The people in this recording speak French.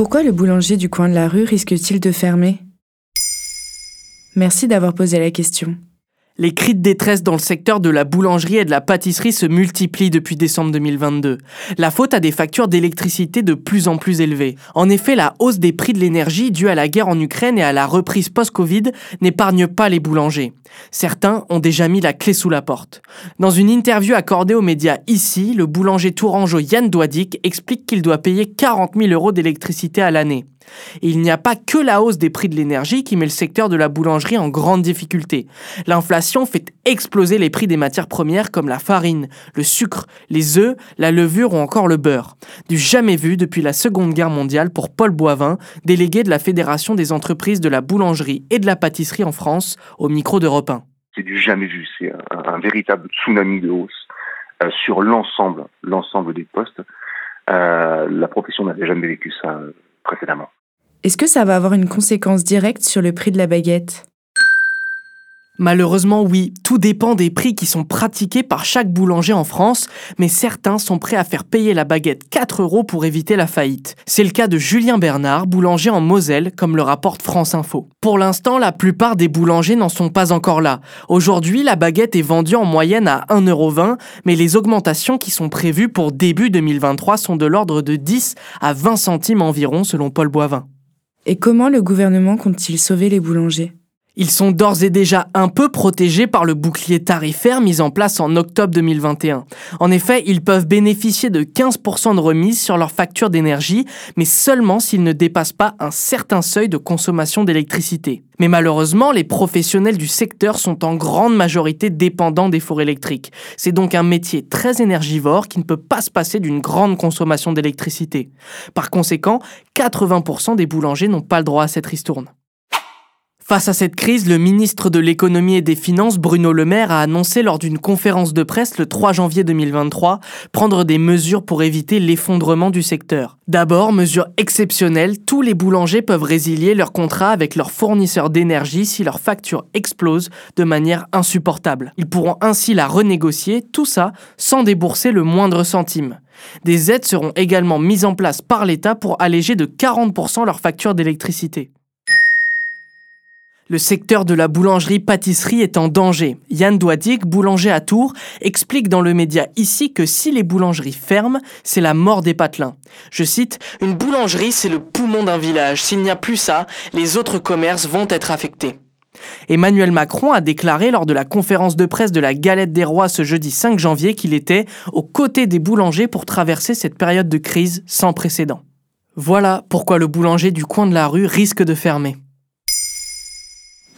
Pourquoi le boulanger du coin de la rue risque-t-il de fermer? Merci d'avoir posé la question. Les cris de détresse dans le secteur de la boulangerie et de la pâtisserie se multiplient depuis décembre 2022. La faute à des factures d'électricité de plus en plus élevées. En effet, la hausse des prix de l'énergie due à la guerre en Ukraine et à la reprise post-Covid n'épargne pas les boulangers. Certains ont déjà mis la clé sous la porte. Dans une interview accordée aux médias ici, le boulanger tourangeau Yann Douadic explique qu'il doit payer 40 000 euros d'électricité à l'année. Il n'y a pas que la hausse des prix de l'énergie qui met le secteur de la boulangerie en grande difficulté. L'inflation fait exploser les prix des matières premières comme la farine, le sucre, les œufs, la levure ou encore le beurre. Du jamais vu depuis la Seconde Guerre mondiale pour Paul Boivin, délégué de la Fédération des entreprises de la boulangerie et de la pâtisserie en France, au micro d'Europe 1. C'est du jamais vu, c'est un, véritable tsunami de hausse euh, sur l'ensemble, des postes. Euh, la profession n'avait jamais vécu ça Est-ce que ça va avoir une conséquence directe sur le prix de la baguette? Malheureusement, oui, tout dépend des prix qui sont pratiqués par chaque boulanger en France, mais certains sont prêts à faire payer la baguette 4 euros pour éviter la faillite. C'est le cas de Julien Bernard, boulanger en Moselle, comme le rapporte France Info. Pour l'instant, la plupart des boulangers n'en sont pas encore là. Aujourd'hui, la baguette est vendue en moyenne à 1,20€, mais les augmentations qui sont prévues pour début 2023 sont de l'ordre de 10 à 20 centimes environ, selon Paul Boivin. Et comment le gouvernement compte-t-il sauver les boulangers? Ils sont d'ores et déjà un peu protégés par le bouclier tarifaire mis en place en octobre 2021. En effet, ils peuvent bénéficier de 15% de remise sur leur facture d'énergie, mais seulement s'ils ne dépassent pas un certain seuil de consommation d'électricité. Mais malheureusement, les professionnels du secteur sont en grande majorité dépendants des fours électriques. C'est donc un métier très énergivore qui ne peut pas se passer d'une grande consommation d'électricité. Par conséquent, 80% des boulangers n'ont pas le droit à cette ristourne. Face à cette crise, le ministre de l'économie et des finances, Bruno Le Maire, a annoncé lors d'une conférence de presse le 3 janvier 2023 prendre des mesures pour éviter l'effondrement du secteur. D'abord, mesure exceptionnelle, tous les boulangers peuvent résilier leur contrat avec leurs fournisseurs d'énergie si leur facture explose de manière insupportable. Ils pourront ainsi la renégocier, tout ça sans débourser le moindre centime. Des aides seront également mises en place par l'État pour alléger de 40% leur facture d'électricité. Le secteur de la boulangerie-pâtisserie est en danger. Yann Douadic, boulanger à Tours, explique dans le média ici que si les boulangeries ferment, c'est la mort des patelins. Je cite, Une boulangerie, c'est le poumon d'un village. S'il n'y a plus ça, les autres commerces vont être affectés. Emmanuel Macron a déclaré lors de la conférence de presse de la Galette des Rois ce jeudi 5 janvier qu'il était aux côtés des boulangers pour traverser cette période de crise sans précédent. Voilà pourquoi le boulanger du coin de la rue risque de fermer.